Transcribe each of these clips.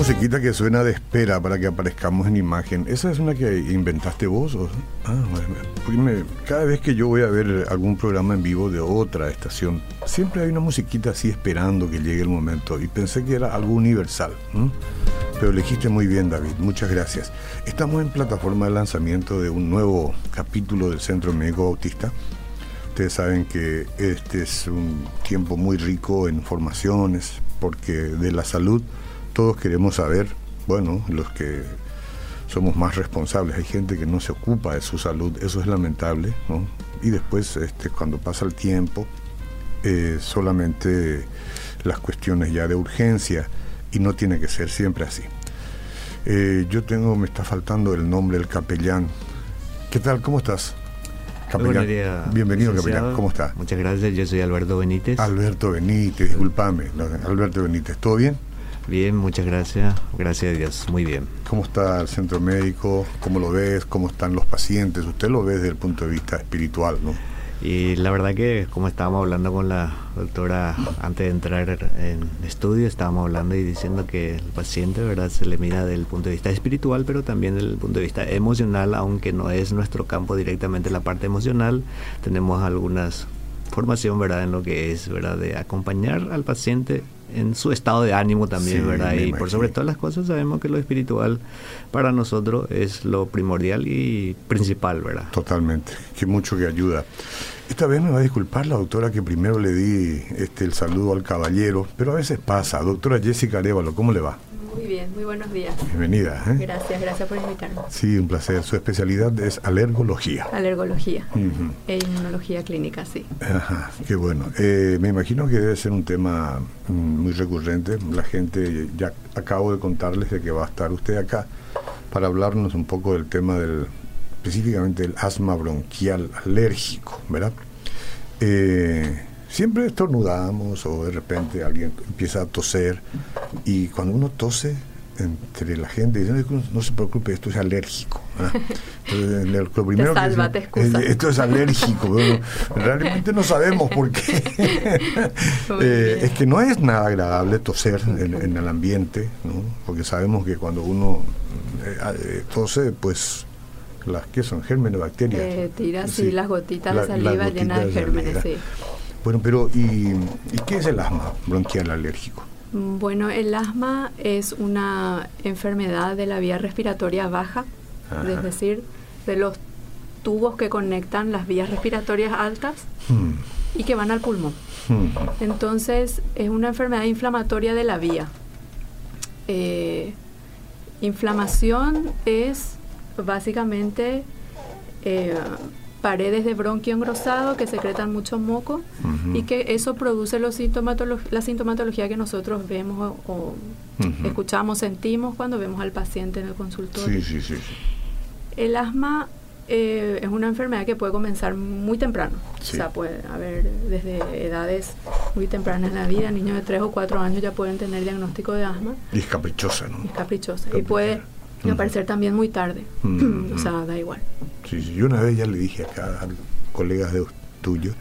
musiquita que suena de espera para que aparezcamos en imagen, ¿esa es una que inventaste vos? Ah, cada vez que yo voy a ver algún programa en vivo de otra estación, siempre hay una musiquita así esperando que llegue el momento y pensé que era algo universal. Pero elegiste muy bien, David, muchas gracias. Estamos en plataforma de lanzamiento de un nuevo capítulo del Centro Médico Autista. Ustedes saben que este es un tiempo muy rico en formaciones, porque de la salud todos queremos saber, bueno, los que somos más responsables, hay gente que no se ocupa de su salud, eso es lamentable, ¿no? Y después, este, cuando pasa el tiempo, eh, solamente las cuestiones ya de urgencia, y no tiene que ser siempre así. Eh, yo tengo, me está faltando el nombre del capellán. ¿Qué tal? ¿Cómo estás? Capellán. Bienvenido, capellán. ¿Cómo está? Muchas gracias. Yo soy Alberto Benítez. Alberto Benítez, disculpame. Alberto Benítez, ¿todo bien? Bien, muchas gracias. Gracias a Dios, muy bien. ¿Cómo está el centro médico? ¿Cómo lo ves? ¿Cómo están los pacientes? Usted lo ve desde el punto de vista espiritual, ¿no? Y la verdad que como estábamos hablando con la doctora antes de entrar en estudio, estábamos hablando y diciendo que el paciente verdad se le mira desde el punto de vista espiritual, pero también desde el punto de vista emocional, aunque no es nuestro campo directamente la parte emocional, tenemos algunas formación verdad en lo que es verdad de acompañar al paciente en su estado de ánimo también, ¿verdad? Y por sobre todas las cosas sabemos que lo espiritual para nosotros es lo primordial y principal, ¿verdad? Totalmente, que mucho que ayuda. Esta vez me va a disculpar la doctora que primero le di este el saludo al caballero, pero a veces pasa. Doctora Jessica Arevalo, ¿cómo le va? Muy bien, muy buenos días. Bienvenida. ¿eh? Gracias, gracias por invitarme. Sí, un placer. Su especialidad es alergología. Alergología e inmunología clínica, sí. Ajá, qué bueno. Eh, me imagino que debe ser un tema mm, muy recurrente. La gente, ya acabo de contarles de que va a estar usted acá para hablarnos un poco del tema del, específicamente del asma bronquial alérgico, ¿verdad? Eh, siempre estornudamos o de repente alguien empieza a toser y cuando uno tose entre la gente dice no, se preocupe esto es alérgico lo primero esto es alérgico realmente no sabemos por qué. Eh, es que no es nada agradable toser en, el ambiente ¿no? porque sabemos que cuando uno eh, eh, tose pues las que son gérmenes bacterias tira así las gotitas de saliva llenas de gérmenes sí bueno, pero ¿y, qué es el asma bronquial alérgico? Bueno, el asma es una enfermedad de la vía respiratoria baja, es decir, de los tubos que conectan las vías respiratorias altas hmm. y que van al pulmón. Hmm. Entonces, es una enfermedad inflamatoria de la vía. Eh, inflamación es básicamente eh, paredes de bronquio engrosado que secretan mucho moco y que eso produce los la sintomatología que nosotros vemos o, escuchamos, sentimos cuando vemos al paciente en el consultorio. Sí, sí, sí. El asma eh, es una enfermedad que puede comenzar muy temprano. O sea, puede haber desde edades muy tempranas en la vida, niños de 3 o 4 años ya pueden tener diagnóstico de asma. Y es caprichosa, ¿no? Es caprichosa. Y puede aparecer también muy tarde. o sea, da igual. Sí, sí, yo una vez ya le dije acá a colegas de tuyos,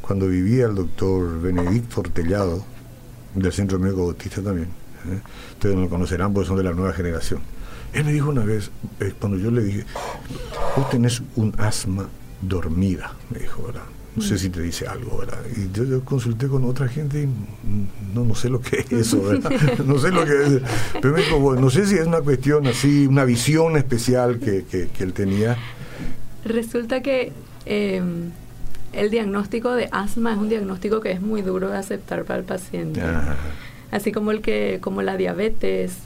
cuando vivía el doctor Benedicto Ortellado, del Centro Médico Bautista también, ¿eh? ustedes no lo conocerán porque son de la nueva generación. Él me dijo una vez, eh, cuando yo le dije, vos tenés un asma dormida, me dijo, ¿verdad? No sé si te dice algo, ¿verdad? Y yo, consulté con otra gente y no, no sé lo que es eso, ¿verdad? No sé lo que es. Pero me dijo, no sé si es una cuestión así, una visión especial que, que, él tenía. Resulta que em, el diagnóstico de asma es un diagnóstico que es muy duro de aceptar para el paciente así como el que como la diabetes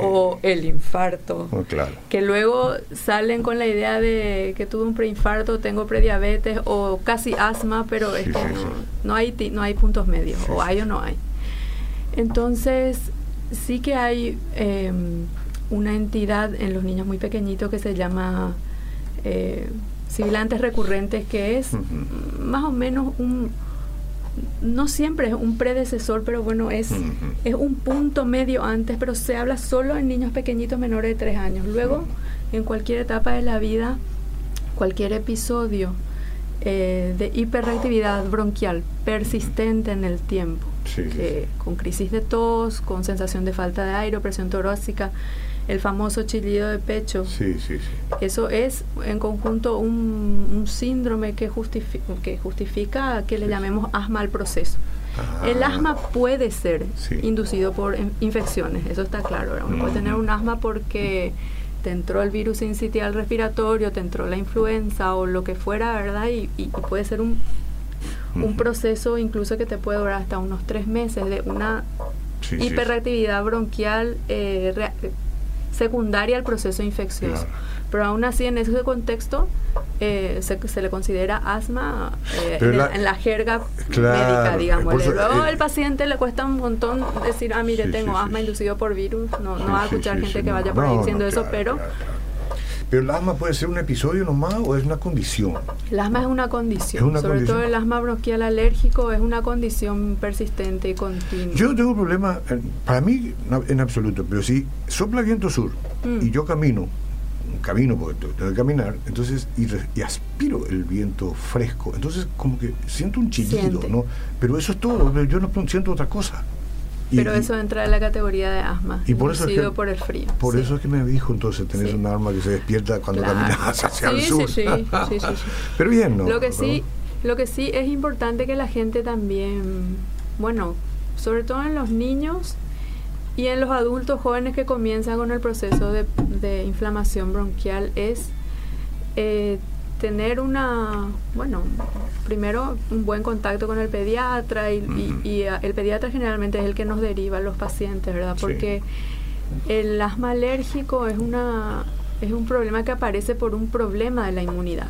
o el infarto. Oh, claro. que luego salen con la idea de que tuve un preinfarto tengo prediabetes o casi asma pero es como, no hay no hay puntos medios o hay o no hay. Entonces sí que hay em, una entidad en los niños muy pequeñitos que se llama eh, sibilantes recurrentes que es más o menos un no siempre es un predecesor, pero bueno, es, es un punto medio antes, pero se habla solo en niños pequeñitos menores de tres años. Luego, en cualquier etapa de la vida, cualquier episodio eh, de hiperreactividad bronquial persistente en el tiempo, con crisis de tos, con sensación de falta de aire, presión torácica, el famoso chillido de pecho. Sí, sí, sí. Eso es en conjunto un, síndrome que, justifica, que justifica que le llamemos asma al proceso. Ah. el asma puede ser inducido por infecciones, eso está claro. Uno puede tener un asma porque te entró el virus incitial respiratorio, te entró la influenza o lo que fuera, ¿verdad? Y, puede ser un, un proceso incluso que te puede durar hasta unos tres meses de una hiperreactividad bronquial eh, secundaria al proceso infeccioso. Pero aún así, en ese contexto, eh, se, se, le considera asma eh, en, la, jerga médica, digamos. Luego el paciente le cuesta un montón decir, ah, mire, tengo asma inducido por virus. No, no va a escuchar gente que vaya por ahí diciendo eso, pero... Pero el asma puede ser un episodio nomás o es una condición. El asma es una condición. Sobre todo el asma bronquial alérgico es una condición persistente y continua. Yo no tengo problema, para mí en absoluto, pero si sopla viento sur y mm. yo camino, camino porque tengo que caminar, entonces y, aspiro el viento fresco, entonces como que siento un chillido, ¿no? Pero eso es todo, yo no siento otra cosa. Pero eso entra en la categoría de asma, y por eso por el frío. Por eso es que me dijo entonces tener un arma que se despierta cuando caminas hacia el sur. Sí, sí, sí, Pero bien, ¿no? Lo que sí, lo que sí es importante que la gente también, bueno, sobre todo en los niños y en los adultos jóvenes que comienzan con el proceso de, de inflamación bronquial es eh, tener una, bueno, primero un buen contacto con el pediatra y, uh, el pediatra generalmente es el que nos deriva a los pacientes, ¿verdad? Porque el asma alérgico es, una, es un problema que aparece por un problema de la inmunidad.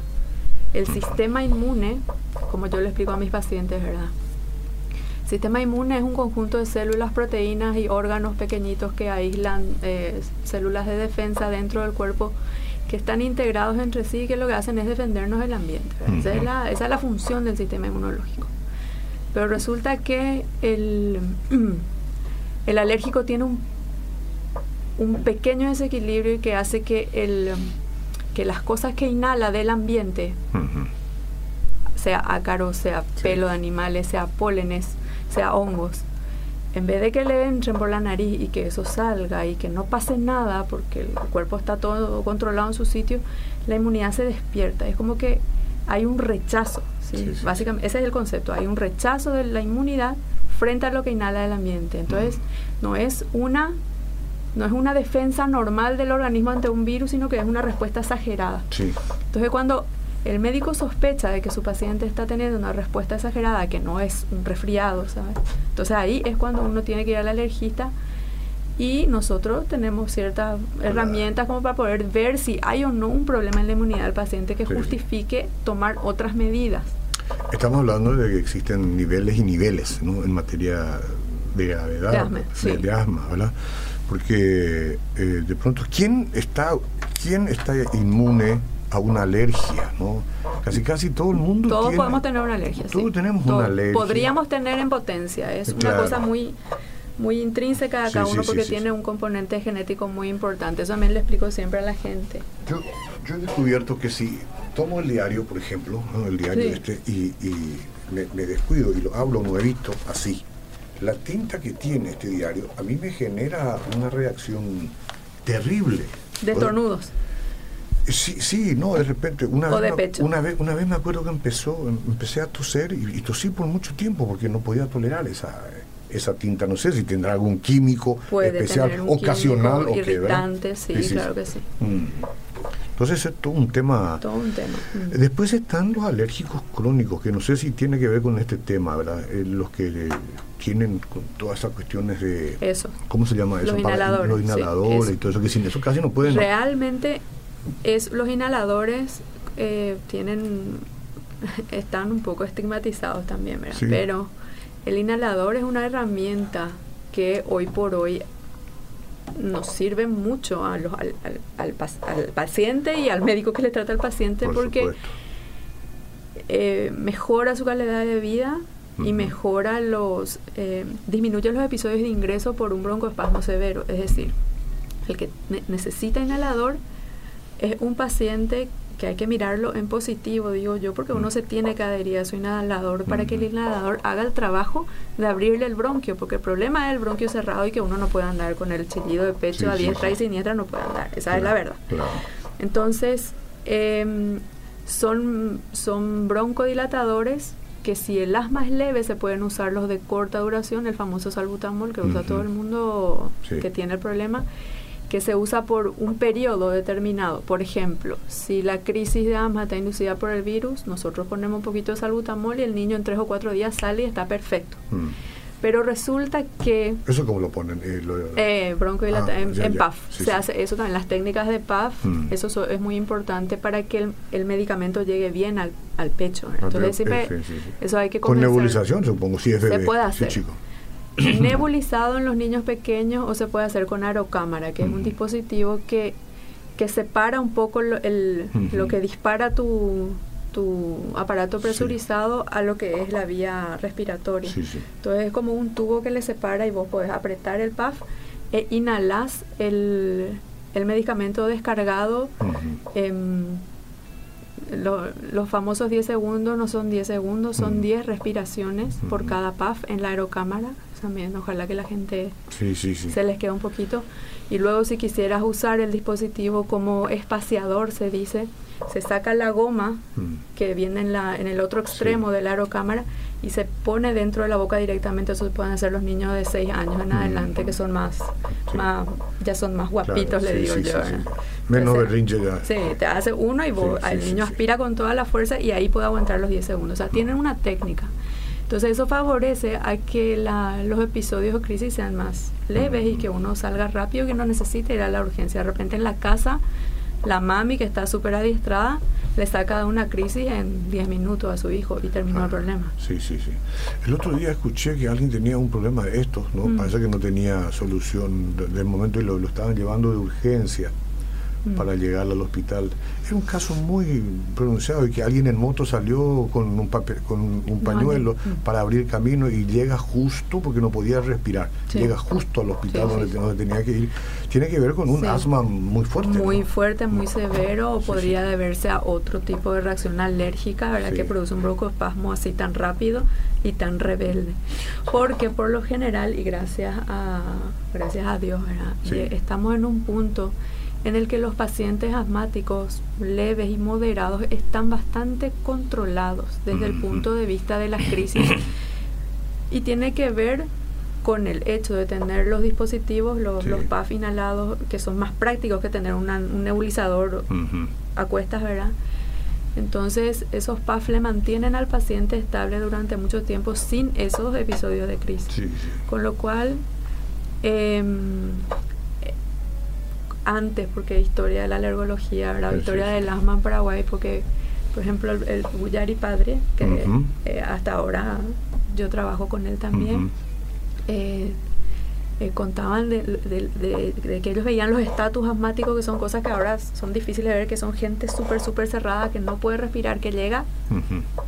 El sistema inmune, como yo le explico a mis pacientes, ¿verdad? El sistema inmune es un conjunto de células, proteínas y órganos pequeñitos que aíslan eh, células de defensa dentro del cuerpo que están integrados entre sí y que lo que hacen es defendernos del ambiente. esa, es la, esa, es la, función del sistema inmunológico. Pero resulta que el, el alérgico tiene un, un pequeño desequilibrio y que hace que, el, que las cosas que inhala del ambiente, sea ácaro, sea pelo de animales, sea pólenes, sea hongos, en vez de que le entren por la nariz y que eso salga y que no pase nada porque el cuerpo está todo controlado en su sitio, la inmunidad se despierta. Es como que hay un rechazo, básicamente ese es el concepto, hay un rechazo de la inmunidad frente a lo que inhala el ambiente. Entonces, no es una no es una defensa normal del organismo ante un virus, sino que es una respuesta exagerada. Entonces, cuando el médico sospecha de que su paciente está teniendo una respuesta exagerada, que no es un resfriado, ¿sabes? Entonces ahí es cuando uno tiene que ir al alergista y nosotros tenemos ciertas herramientas como para poder ver si hay o no un problema en la inmunidad del paciente que justifique tomar otras medidas. Estamos hablando de que existen niveles y niveles ¿no? en materia de gravedad, de asma, ¿verdad? Porque eh, de pronto, ¿quién está, ¿quién está inmune a una alergia, ¿no? Casi casi todo el mundo Todos podemos tener una alergia, Todos tenemos una alergia. Podríamos tener en potencia, es una cosa muy muy intrínseca a cada uno porque tiene un componente genético muy importante. Eso también le explico siempre a la gente. Yo, yo he descubierto que si tomo el diario, por ejemplo, el diario este, y, me, descuido y lo hablo nuevito, así, la tinta que tiene este diario a mí me genera una reacción terrible. De tornudos. Sí, sí, no, de repente, una, vez, una vez, una vez me acuerdo que empezó, empecé a toser y, tosí por mucho tiempo porque no podía tolerar esa, esa tinta. No sé si tendrá algún químico especial, ocasional o irritante, sí, claro que sí. Mm. Entonces es todo un tema. Todo un tema. Mm. Después están los alérgicos crónicos, que no sé si tiene que ver con este tema, ¿verdad? Eh, los que tienen todas esas cuestiones de... Eso. ¿Cómo se llama eso? Los inhaladores. Los inhaladores y todo eso, que sin eso casi no pueden... Realmente es los inhaladores eh, tienen están un poco estigmatizados también, ¿verdad? Pero el inhalador es una herramienta que hoy por hoy nos sirve mucho a los, al, al, paciente y al médico que le trata al paciente porque eh, mejora su calidad de vida y mejora los eh, disminuye los episodios de ingreso por un broncoespasmo severo, es decir, el que necesita inhalador es un paciente que hay que mirarlo en positivo, digo yo, porque uno se tiene que adherir a su inhalador para que el inhalador haga el trabajo de abrirle el bronquio, porque el problema es el bronquio cerrado y que uno no puede andar con el chillido de pecho a diestra y siniestra, no puede andar, esa es la verdad. Entonces, em, son, son broncodilatadores que si el asma es leve se pueden usar los de corta duración, el famoso salbutamol que usa todo el mundo que tiene el problema que se usa por un periodo determinado. Por ejemplo, si la crisis de asma está inducida por el virus, nosotros ponemos un poquito de salbutamol y el niño en tres o cuatro días sale y está perfecto. Mm. Pero resulta que... ¿Eso cómo lo ponen? Eh, eh ah, en, PAF. se hace eso también, las técnicas de PAF, mm. eso es muy importante para que el, medicamento llegue bien al, pecho. Ah, Entonces, eso hay que Con nebulización, supongo, si es Se puede hacer. chico. nebulizado en los niños pequeños o se puede hacer con aerocámara, que es un dispositivo que, que separa un poco lo, el, lo que dispara tu, tu aparato presurizado a lo que es la vía respiratoria. Entonces es como un tubo que le separa y vos podés apretar el PAF e inhalás el, el medicamento descargado. los famosos 10 segundos no son 10 segundos, son 10 respiraciones por cada PAF en la aerocámara también. Ojalá que la gente se les quede un poquito. Y luego si quisieras usar el dispositivo como espaciador, se dice, se saca la goma mm. que viene en, la, en el otro extremo de la aerocámara y se pone dentro de la boca directamente. Eso pueden hacer los niños de 6 años en mm. adelante, que son más, más ya son más guapitos, le digo yo. Menos berrinche ya. Sí, te hace uno y el niño aspira con toda la fuerza y ahí puede aguantar los 10 segundos. O sea, tienen una técnica. Entonces eso favorece a que los episodios de crisis sean más leves y que uno salga rápido, que no necesite ir a la urgencia. De repente en la casa, la mami que está súper adiestrada le saca de una crisis en 10 minutos a su hijo y terminó el problema. Sí, sí, sí. El otro día escuché que alguien tenía un problema de estos, ¿no? Mm. Parece que no tenía solución del momento y lo, lo estaban llevando de urgencia. Mm. para llegar al hospital. Era un caso muy pronunciado y que alguien en moto salió con un papel, con un pañuelo mm. para abrir camino y llega justo porque no podía respirar. Llega justo al hospital donde, tenía que ir. Tiene que ver con un asma muy fuerte. Muy fuerte, muy severo o podría deberse a otro tipo de reacción alérgica, ¿verdad? Que produce un broncoespasmo así tan rápido y tan rebelde. Porque por lo general y gracias a gracias a Dios, ¿verdad? estamos en un punto en el que los pacientes asmáticos leves y moderados están bastante controlados desde el punto de vista de las crisis. Y tiene que ver con el hecho de tener los dispositivos, los, PAF inhalados, que son más prácticos que tener un nebulizador a cuestas, ¿verdad? Entonces, esos PAF le mantienen al paciente estable durante mucho tiempo sin esos episodios de crisis. Con lo cual, eh, antes, porque historia de la alergología, la historia del asma en Paraguay, porque, por ejemplo, el, el Padre, que eh, hasta ahora yo trabajo con él también, eh, eh, contaban de, que ellos veían los estatus asmáticos, que son cosas que ahora son difíciles de ver, que son gente súper, súper cerrada, que no puede respirar, que llega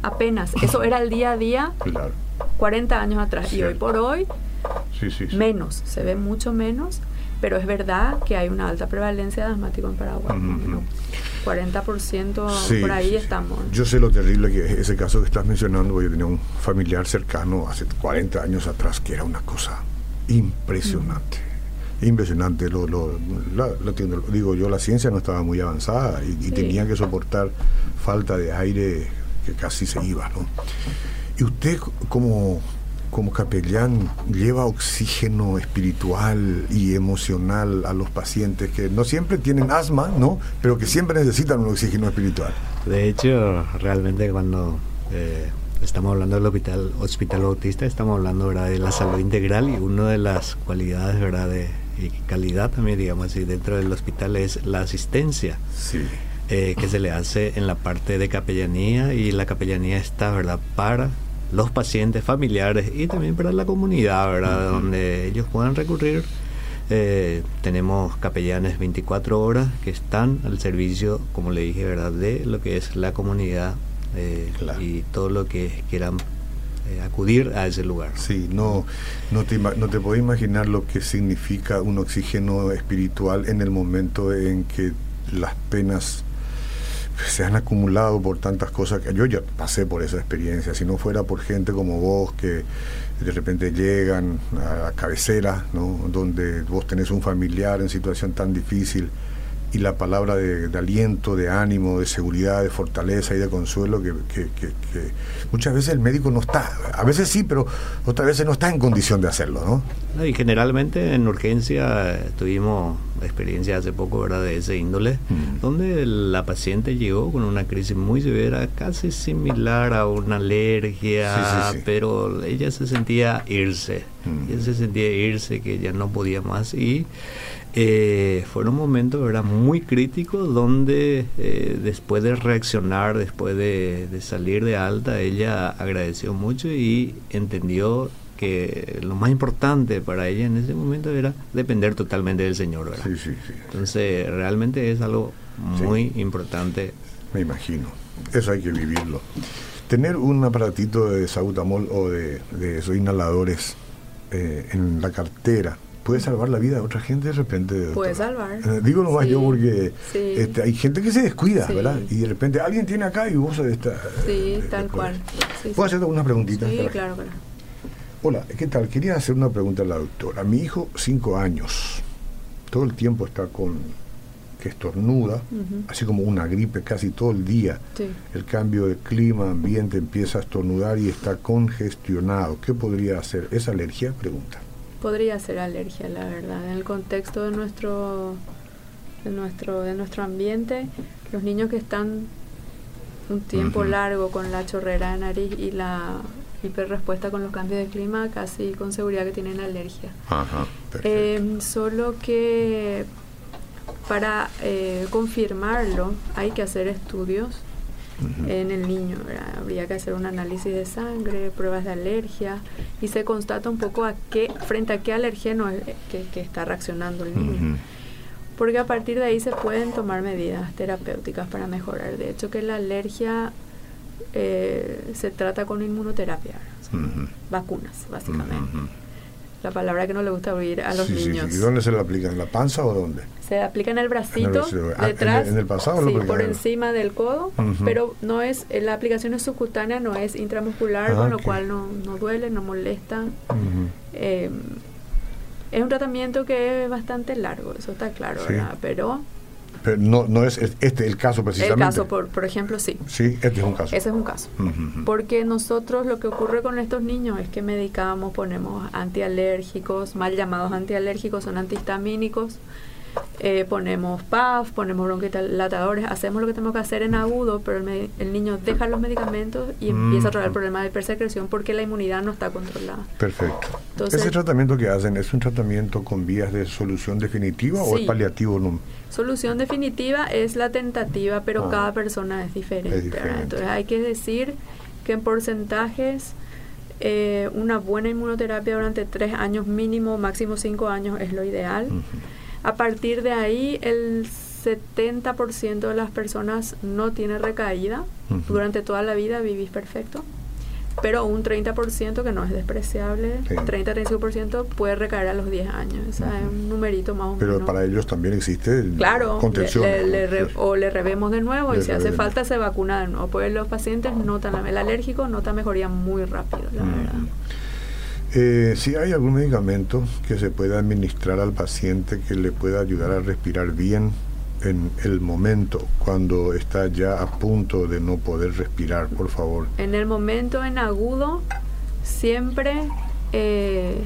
apenas. Eso era el día a día, 40 años atrás. Y hoy por hoy, menos, se ve mucho menos pero es verdad que hay una alta prevalencia de asmático en Paraguay. 40% por ahí estamos. Yo sé lo terrible que es ese caso que estás mencionando, yo tenía un familiar cercano hace 40 años atrás que era una cosa impresionante. Impresionante, lo, lo, digo yo, la ciencia no estaba muy avanzada y, y tenía que soportar falta de aire que casi se iba. ¿no? Y usted como como capellán lleva oxígeno espiritual y emocional a los pacientes que no siempre tienen asma, ¿no? Pero que siempre necesitan un oxígeno espiritual. De hecho, realmente cuando eh, estamos hablando del hospital, hospital Bautista, estamos hablando ¿verdad? de la salud integral y una de las cualidades ¿verdad? de y calidad también, digamos así, dentro del hospital es la asistencia. Eh, que se le hace en la parte de capellanía y la capellanía está, ¿verdad?, para los pacientes familiares y también para la comunidad, ¿verdad? Donde ellos puedan recurrir. Eh, tenemos capellanes 24 horas que están al servicio, como le dije, ¿verdad? De lo que es la comunidad eh, y todo lo que quieran eh, acudir a ese lugar. Sí, no, no, te, no te puedo imaginar lo que significa un oxígeno espiritual en el momento en que las penas se han acumulado por tantas cosas que yo ya pasé por esa experiencia. Si no fuera por gente como vos que de repente llegan a la cabecera, ¿no? donde vos tenés un familiar en situación tan difícil y la palabra de, aliento, de ánimo, de seguridad, de fortaleza y de consuelo que, muchas veces el médico no está, a veces sí, pero otras veces no está en condición de hacerlo, ¿no? Y generalmente en urgencia tuvimos experiencia hace poco, ¿verdad?, de ese índole, mm. donde la paciente llegó con una crisis muy severa, casi similar a una alergia, pero ella se sentía irse, mm. ella se sentía irse, que ya no podía más y eh, fueron momentos ¿verdad? muy críticos donde eh, después de reaccionar, después de, salir de alta, ella agradeció mucho y entendió que lo más importante para ella en ese momento era depender totalmente del Señor. ¿verdad? Sí, sí, sí. Entonces realmente es algo muy importante. Me imagino, eso hay que vivirlo. Tener un aparatito de sautamol o de, esos inhaladores eh, en la cartera puede salvar la vida de otra gente de repente. Puede salvar. Eh, digo nomás yo porque este, hay gente que se descuida, ¿verdad? Y de repente alguien tiene acá y vos esta. Sí, tal cual. ¿Puedo hacerte unas preguntitas? Sí, claro, claro. Hola, ¿qué tal? Quería hacer una pregunta a la doctora. Mi hijo, cinco años, todo el tiempo está con que estornuda, así como una gripe casi todo el día. El cambio de clima, ambiente, empieza a estornudar y está congestionado. ¿Qué podría hacer? ¿Es alergia? Pregunta. Podría ser alergia, la verdad. En el contexto de nuestro, de nuestro, de nuestro ambiente, los niños que están un tiempo largo con la chorrera de nariz y la hiperrespuesta con los cambios de clima, casi con seguridad que tienen alergia. Em, solo que para eh, confirmarlo hay que hacer estudios en el niño. Habría que hacer un análisis de sangre, pruebas de alergia y se constata un poco a qué, frente a qué alergeno es que, está reaccionando el niño. Porque a partir de ahí se pueden tomar medidas terapéuticas para mejorar. De hecho, que la alergia eh, se trata con inmunoterapia, vacunas, básicamente la palabra que no le gusta oír a los niños. ¿Y dónde se le aplica? ¿En la panza o dónde? Se aplica en el bracito, ah, detrás, en, el, pasado sí, por encima del codo, pero no es, eh, la aplicación es subcutánea, no es intramuscular, ah, con lo cual no, no, duele, no molesta. Eh, es un tratamiento que es bastante largo, eso está claro, ¿verdad? Pero pero no, no es este el caso precisamente. El caso, por, por ejemplo, sí. Sí, este es un caso. Ese es un caso. Porque nosotros lo que ocurre con estos niños es que medicamos, ponemos antialérgicos, mal llamados antialérgicos, son antihistamínicos, eh, ponemos PAF, ponemos bronquidilatadores, hacemos lo que tenemos que hacer en agudo, pero el, niño deja los medicamentos y empieza a traer el problema de hipersecreción porque la inmunidad no está controlada. Perfecto. ¿Ese tratamiento que hacen es un tratamiento con vías de solución definitiva o es paliativo? No? Solución definitiva es la tentativa, pero ah. cada persona es diferente. Entonces hay que decir que en porcentajes eh, una buena inmunoterapia durante tres años mínimo, máximo cinco años es lo ideal. A partir de ahí, el 70% de las personas no tiene recaída. Durante toda la vida vivís perfecto. Pero un 30% que no es despreciable, 30-35% puede recaer a los 10 años. O sea, es un numerito más o menos. Pero para ellos también existe claro, contención. o le revemos de nuevo y si hace falta se vacuna de nuevo. Pues los pacientes notan, el alérgico nota mejoría muy rápido, la verdad. Eh, si hay algún medicamento que se pueda administrar al paciente que le pueda ayudar a respirar bien en el momento cuando está ya a punto de no poder respirar, por favor. En el momento en agudo, siempre eh,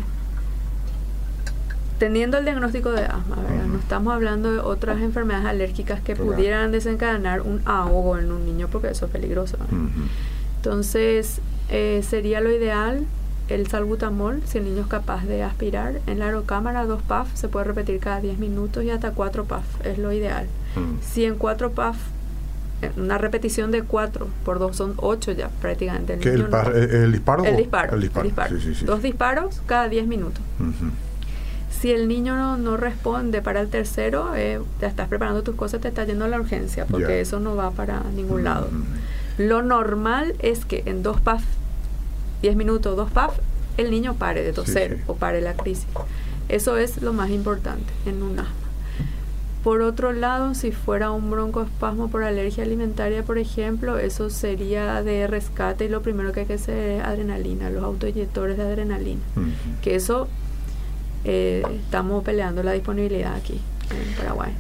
teniendo el diagnóstico de asma, No estamos hablando de otras enfermedades alérgicas que pudieran desencadenar un ahogo en un niño, porque eso es peligroso. Entonces, eh, sería lo ideal el salbutamol, si el niño es capaz de aspirar, en la aerocámara dos PAF se puede repetir cada 10 minutos y hasta 4 PAF, es lo ideal. Mm. Si en 4 PAF, una repetición de 4 por 2 son 8 ya prácticamente. El, el, disparo? El disparo. El disparo. Dos disparos cada 10 minutos. Si el niño no, responde para el tercero, eh, te estás preparando tus cosas, te estás yendo a la urgencia, porque eso no va para ningún lado. Lo normal es que en dos PAF 10 minutos, dos PAF, el niño pare de toser o pare la crisis. Eso es lo más importante en un asma. Por otro lado, si fuera un broncoespasmo por alergia alimentaria, por ejemplo, eso sería de rescate y lo primero que hay que hacer es adrenalina, los autoinyectores de adrenalina. Que eso eh, estamos peleando la disponibilidad aquí en Paraguay.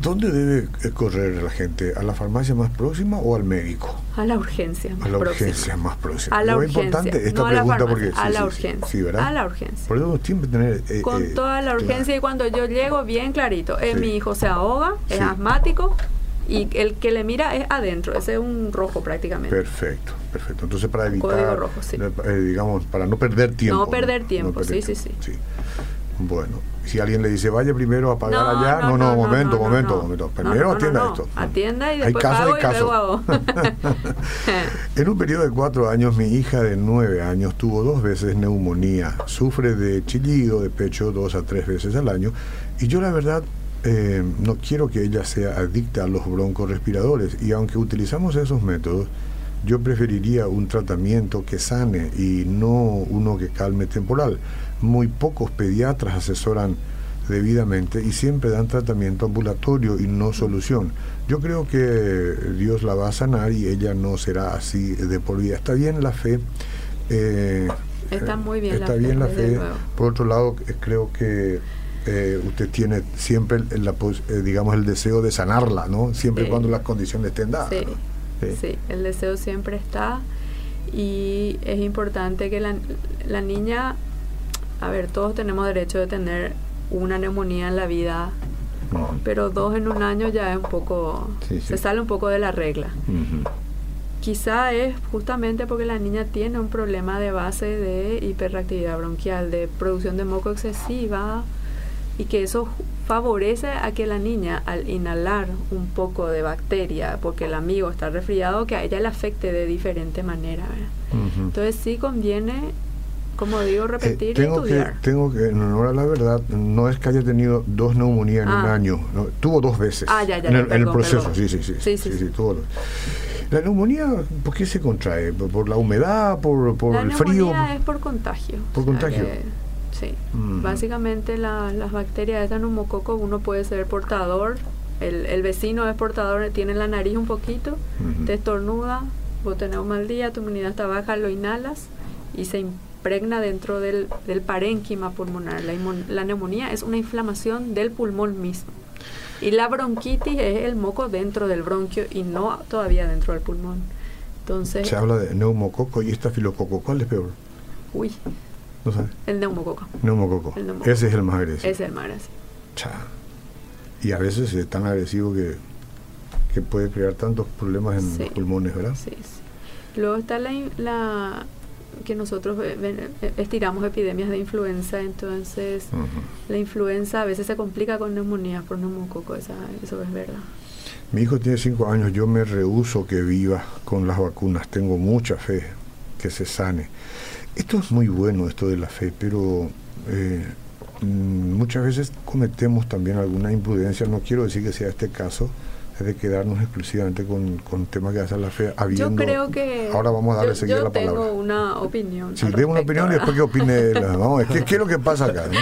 ¿Dónde debe correr la gente? ¿A la farmacia más próxima o al médico? A la urgencia más A la urgencia más próxima. A la Lo urgencia. importante esta no a la pregunta farmacia, porque... a sí, la sí, urgencia. Sí, ¿verdad? A la urgencia. Por eso siempre tener... eh, Con eh, toda la claro. urgencia y cuando yo llego bien clarito, eh, mi hijo se ahoga, es asmático y el que le mira es adentro, ese es un rojo prácticamente. Perfecto, perfecto. Entonces para evitar... Código rojo, sí. eh, digamos, para no perder tiempo. No perder tiempo, sí, sí, sí. Bueno, si alguien le dice, vaya primero a pagar No, allá, no, no, momento, momento, momento. Primero atienda esto. Atienda y Hay después pago hay y luego casos. hago. En un periodo de cuatro años, mi hija de nueve años tuvo dos veces neumonía. Sufre de chillido de pecho dos a tres veces al año. Y yo, la verdad, eh, no quiero que ella sea adicta a los broncorespiradores. Y aunque utilizamos esos métodos, yo preferiría un tratamiento que sane y no uno que calme temporal. Muy pocos pediatras asesoran debidamente y siempre dan tratamiento ambulatorio y no solución. Yo creo que Dios la va a sanar y ella no será así de por vida. Está bien la fe. eh, Está muy bien la está fe, bien la desde fe. Por otro lado, eh, creo que eh, usted tiene siempre la, eh, digamos el deseo de sanarla, ¿no? Siempre Sí. cuando las condiciones estén dadas. Sí, ¿no? Sí. sí, el deseo siempre está y es importante que la, la niña, a ver, todos tenemos derecho de tener una neumonía en la vida, pero dos en un año ya es un poco, Sí, sí. se sale un poco de la regla. Ujú. Quizá es justamente porque la niña tiene un problema de base de hiperreactividad bronquial, de producción de moco excesiva, y que eso favorece a que la niña al inhalar un poco de bacteria, porque el amigo está resfriado, que a ella le afecte de diferente manera. Entonces sí conviene, como digo, Eh, repetir y tengo, que, estudiar. tengo que, en honor a la verdad, no es que haya tenido dos neumonías en un Ah. año, no, tuvo dos veces Ah, ya, ya, en, el, en proceso, sí, sí, sí, Sí, sí, sí. tuvo dos. La neumonía, ¿por qué se contrae? ¿Por, por la humedad? ¿Por, por la el frío? neumonía es por contagio. ¿Por contagio? que, sí. Ujú. Básicamente la- las bacterias de neumococo uno puede ser portador. El, el vecino es portador, tiene la nariz un poquito, te estornuda, vos tenés un mal día, tu inmunidad está baja, lo inhalas y se impregna dentro del, del parénquima pulmonar. La, la neumonía es una inflamación del pulmón mismo. Y la bronquitis es el moco dentro del bronquio y no todavía dentro del pulmón. Entonces, Se habla de neumococo y estafilococo. ¿Cuál es peor? uy, No sabes. el neumococo. Neumococo. El neumococo. Ese es el más agresivo. Es el más grande. Cha. Y a veces es tan agresivo que, que puede crear tantos problemas en Sí. los pulmones, ¿verdad? Sí, sí. Luego está la, la que nosotros eh, estiramos epidemias de influenza, entonces la influenza a veces se complica con neumonía por neumococo, esa, eso es verdad. Mi hijo tiene cinco años, yo me rehuso que viva con las vacunas, tengo mucha fe que se sane. Esto es muy bueno, esto de la fe, pero eh, mm, muchas veces cometemos también alguna imprudencia, no quiero decir que sea este caso, es de quedarnos exclusivamente con, con temas que hacen la fe, habiendo... yo creo que... Ahora vamos a darle yo, seguida yo la palabra. tengo una opinión. Sí, dé una opinión y después ¿verdad? opine la- Vamos, ¿qué, qué es lo que pasa acá? no?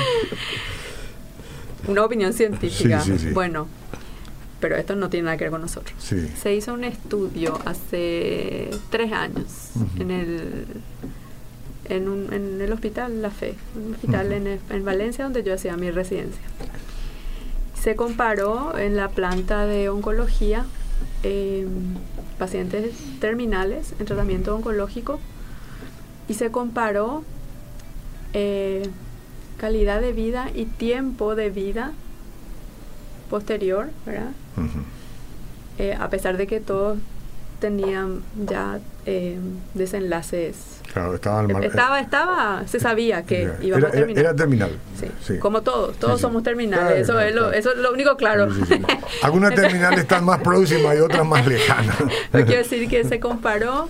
Una opinión científica. Sí, sí, sí. Bueno, pero esto no tiene nada que ver con nosotros. Se hizo un estudio hace tres años en el en, un, en el hospital La Fe, un hospital en, en Valencia donde yo hacía mi residencia. Se comparó en la planta de oncología eh, pacientes terminales en tratamiento oncológico y se comparó eh, calidad de vida y tiempo de vida posterior, ¿verdad? Eh, a pesar de que todos tenían ya eh, desenlaces. Claro, estaba al mar- Estaba, estaba, se sabía que Ya. íbamos era, a terminar. Era, era terminal. Sí. Sí. Como todos, todos Sí, somos terminales, eso, es lo, eso es lo único claro. Algunas terminales están más próximas y otras más lejanas. Quiero decir que se comparó,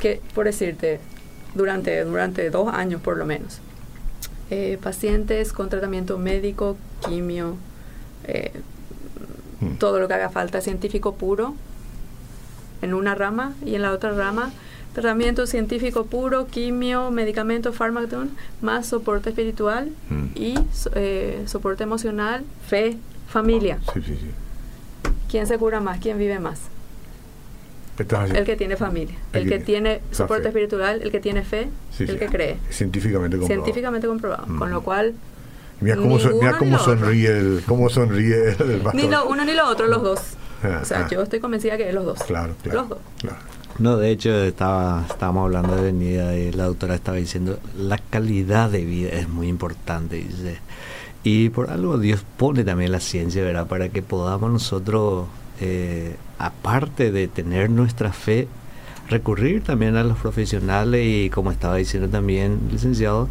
que por decirte, durante, durante dos años por lo menos, eh, pacientes con tratamiento médico, quimio, eh, Mm. todo lo que haga falta, científico puro, en una rama y en la otra rama, tratamiento científico puro, quimio, medicamento, fármaco, más soporte espiritual Mm. y eh, soporte emocional, fe, Familia. Sí, sí, sí. ¿Quién se cura más? ¿Quién vive más? El que tiene familia, el, que, tiene soporte espiritual, el que tiene fe, el que cree. Científicamente comprobado. Científicamente comprobado. Con lo cual. Mira cómo, cómo sonríe, el, cómo sonríe el pastor. Ni lo uno ni lo otro, los dos. O sea, yo estoy convencida que es los dos. Claro, claro. Los dos. Claro. No, de hecho estaba, estábamos hablando de venida y la doctora estaba diciendo la calidad de vida es muy importante, dice. Y por algo Dios pone también la ciencia, ¿verdad? Para que podamos nosotros, eh, aparte de tener nuestra fe, recurrir también a los profesionales y como estaba diciendo también licenciado,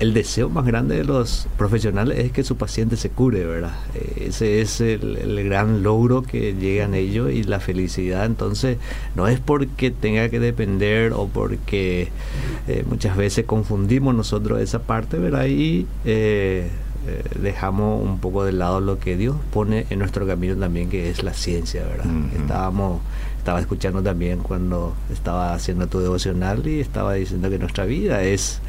el deseo más grande de los profesionales es que su paciente se cure, ¿verdad? Eh, ese es el, gran logro que llegan ellos y la felicidad. Entonces, no es porque tenga que depender o porque eh, muchas veces confundimos nosotros esa parte, ¿verdad? Y eh, dejamos un poco de lado lo que Dios pone en nuestro camino también, que es la ciencia, ¿verdad? Estábamos estaba escuchando también cuando estaba haciendo tu devocional y estaba diciendo que nuestra vida es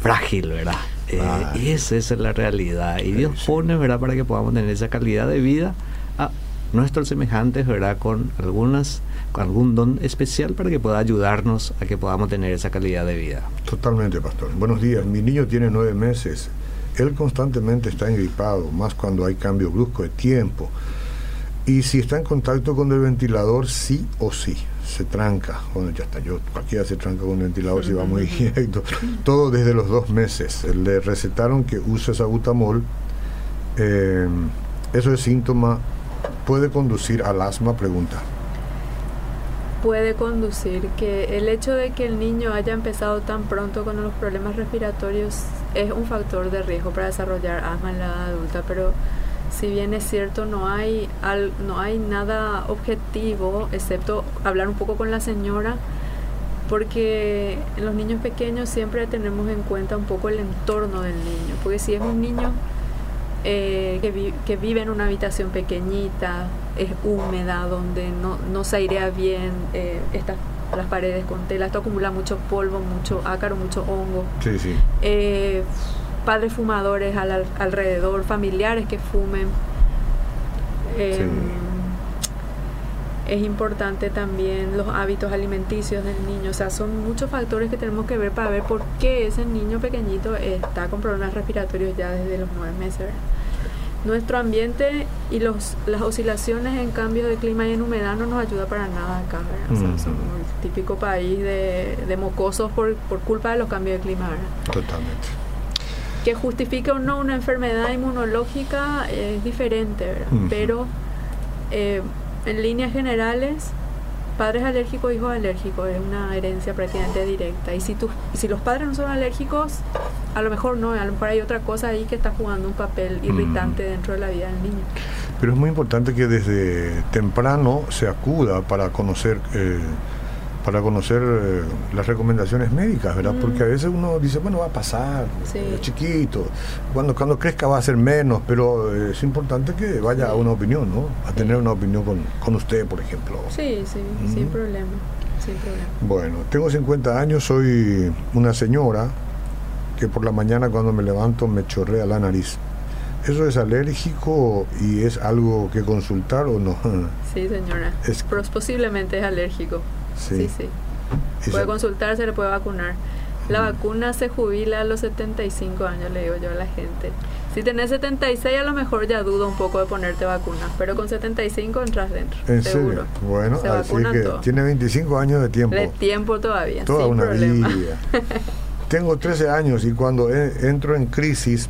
frágil, ¿verdad? Eh, y esa, es la realidad. Y Dios pone, ¿verdad?, para que podamos tener esa calidad de vida a nuestros semejantes, ¿verdad?, con algunas con algún don especial para que pueda ayudarnos a que podamos tener esa calidad de vida. Totalmente, pastor. Buenos días. Mi niño tiene nueve meses. Él constantemente está engripado, más cuando hay cambio brusco de tiempo. Y si está en contacto con el ventilador, sí o sí se tranca. Bueno, ya está, yo cualquiera se tranca con un ventilador si va muy directo. Todo desde los dos meses. Le recetaron que use sabutamol. Eh, eso es síntoma. ¿Puede conducir al asma? Pregunta. Puede conducir que el hecho de que el niño haya empezado tan pronto con los problemas respiratorios es un factor de riesgo para desarrollar asma en la edad adulta, pero si bien es cierto, no hay, no hay nada objetivo, excepto hablar un poco con la señora, porque en los niños pequeños siempre tenemos en cuenta un poco el entorno del niño, porque si es un niño eh, que, vive en una habitación pequeñita, es húmeda, donde no, se airea bien, eh, las paredes con tela, esto acumula mucho polvo, mucho ácaro, mucho hongo. Sí, sí. Eh, padres fumadores al, alrededor, familiares que fumen. Em, es importante también los hábitos alimenticios del niño, o sea, son muchos factores que tenemos que ver para ver por qué ese niño pequeñito está con problemas respiratorios ya desde los nueve meses. Nuestro ambiente y los, las oscilaciones en cambio de clima y en humedad no nos ayuda para nada acá. somos el típico país de, de mocosos por, por, culpa de los cambios de clima. Totalmente que justifique o no una enfermedad inmunológica es diferente, ¿verdad? Pero eh, en líneas generales, padres alérgicos, hijos alérgicos, es una herencia prácticamente directa. Y si, tú, si los padres no son alérgicos, a lo mejor no, a lo mejor hay otra cosa ahí que está jugando un papel irritante dentro de la vida del niño. Pero es muy importante que desde temprano se acuda para conocer... Eh, para conocer eh, las recomendaciones médicas, ¿verdad? Mm. Porque a veces uno dice, bueno, va a pasar, es chiquito, cuando, cuando crezca va a ser menos, pero eh, es importante que vaya a una opinión, ¿no? A tener una opinión con, con usted, por ejemplo. Sí, sí, sin problema. Sin problema. Bueno, tengo 50 años, soy una señora que por la mañana cuando me levanto me chorrea la nariz. ¿Eso es alérgico y es algo que consultar o no? Sí, señora. Es, posiblemente es alérgico. Sí, sí. Puede consultar, se le puede vacunar. La vacuna se jubila a los 75 años, le digo yo a la gente. Si tenés 76, a lo mejor ya dudo un poco de ponerte vacuna, pero con 75 entras dentro. ¿En seguro. Bueno, así que tiene 25 años de tiempo. De tiempo todavía. Toda una vida. Tengo 13 años y cuando entro en crisis,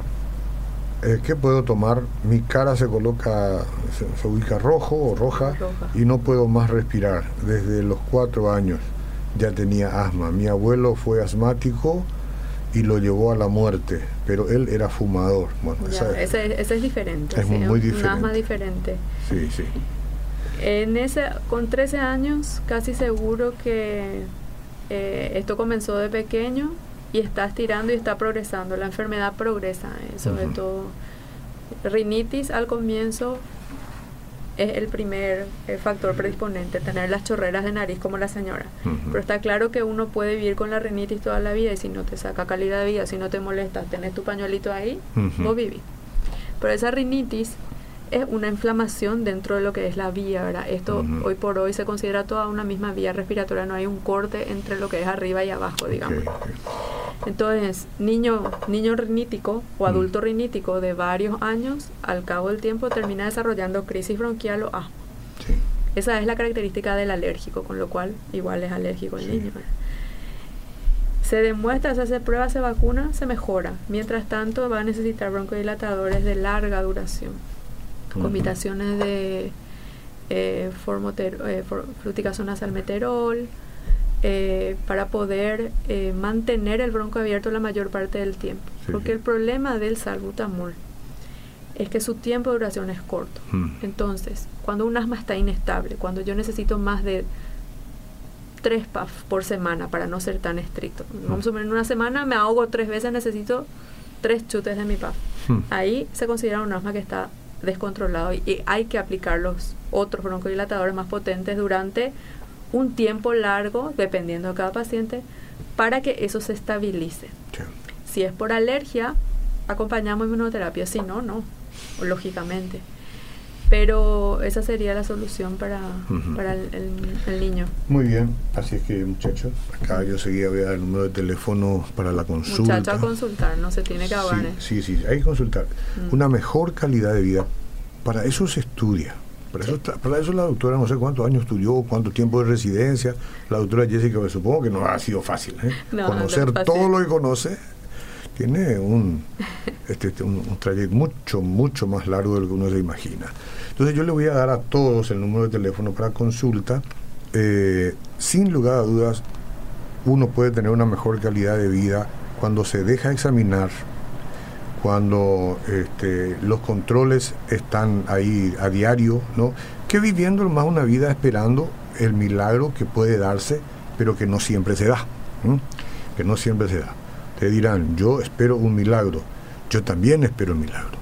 eh, ¿qué puedo tomar? Mi cara se coloca, se, ubica rojo o roja, y no puedo más respirar. Desde los cuatro años ya tenía asma. Mi abuelo fue asmático y lo llevó a la muerte, pero él era fumador. Bueno, ese, es diferente. Es muy, diferente. Un asma diferente. Sí, sí. En ese, con 13 años, casi seguro que eh, esto comenzó de pequeño y está estirando y está progresando. La enfermedad progresa, eh, sobre todo. Rinitis al comienzo es el primer eh, factor predisponente, tener las chorreras de nariz como la señora. Pero está claro que uno puede vivir con la rinitis toda la vida y si no te saca calidad de vida, si no te molesta, tenés tu pañuelito ahí, vos vivís. Pero esa rinitis es una inflamación dentro de lo que es la vía, ¿verdad? Esto hoy por hoy se considera toda una misma vía respiratoria, no hay un corte entre lo que es arriba y abajo, digamos. Entonces, niño, niño rinítico o mm. adulto rinítico de varios años, al cabo del tiempo termina desarrollando crisis bronquial o asma. Esa es la característica del alérgico, con lo cual igual es alérgico el niño. Se demuestra, se hace prueba, se vacuna, se mejora. Mientras tanto, va a necesitar broncodilatadores de larga duración. Combinaciones de eh, eh, fluticasona salmeterol, eh, para poder eh, mantener el bronco abierto la mayor parte del tiempo. Porque el problema del salbutamol es que su tiempo de duración es corto. Hmm. Entonces, cuando un asma está inestable, cuando yo necesito más de tres PAF por semana para no ser tan estricto. Hmm. Vamos a suponer, en una semana me ahogo tres veces, necesito tres chutes de mi PAF. Hmm. Ahí se considera un asma que está descontrolado y, hay que aplicar los otros broncodilatadores más potentes durante un tiempo largo, dependiendo de cada paciente, para que eso se estabilice. Si es por alergia, acompañamos inmunoterapia, si no, no, lógicamente. Pero esa sería la solución para, para el, niño. Muy bien, así es que muchachos, acá yo seguía voy a dar el número de teléfono para la consulta. Muchacho a consultar, no se tiene que ahogar. Sí, sí, hay que consultar. Mm. Una mejor calidad de vida, para eso se estudia. Para eso, para eso la doctora no sé cuántos años estudió, cuánto tiempo de residencia. La doctora Jessica, me supongo que no ha sido fácil. ¿eh? Conocer todo lo que conoce tiene un, este, este, un, trayecto mucho, mucho más largo de lo que uno se imagina. Entonces yo le voy a dar a todos el número de teléfono para consulta. Eh, sin lugar a dudas, uno puede tener una mejor calidad de vida cuando se deja examinar cuando este, los controles están ahí a diario, ¿no? que viviendo más una vida esperando el milagro que puede darse, pero que no siempre se da, que no siempre se da. Te dirán, yo espero un milagro, yo también espero un milagro.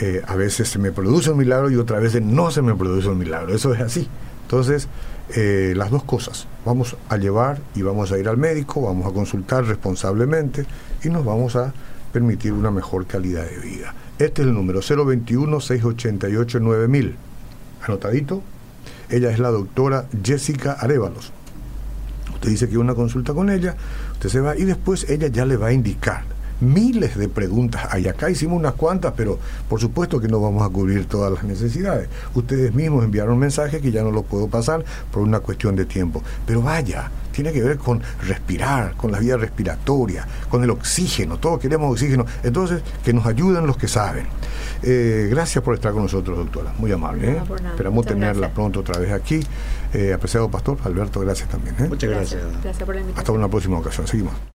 Eh, a veces se me produce un milagro y otras veces no se me produce un milagro, eso es así. Entonces, eh, las dos cosas, vamos a llevar y vamos a ir al médico, vamos a consultar responsablemente y nos vamos a permitir una mejor calidad de vida. Este es el número 021-688-9000. Anotadito. Ella es la doctora Jessica Arevalos. Usted dice que una consulta con ella, usted se va y después ella ya le va a indicar miles de preguntas hay. Acá hicimos unas cuantas, pero por supuesto que no vamos a cubrir todas las necesidades. Ustedes mismos enviaron un mensaje que ya no lo puedo pasar por una cuestión de tiempo. Pero vaya, tiene que ver con respirar, con la vía respiratoria, con el oxígeno. Todos queremos oxígeno. Entonces, que nos ayuden los que saben. Eh, gracias por estar con nosotros, doctora. Muy amable. ¿eh? Esperamos tenerla pronto otra vez aquí. Eh, apreciado pastor, Alberto, gracias también. Muchas gracias. gracias por la Hasta una próxima ocasión. Seguimos.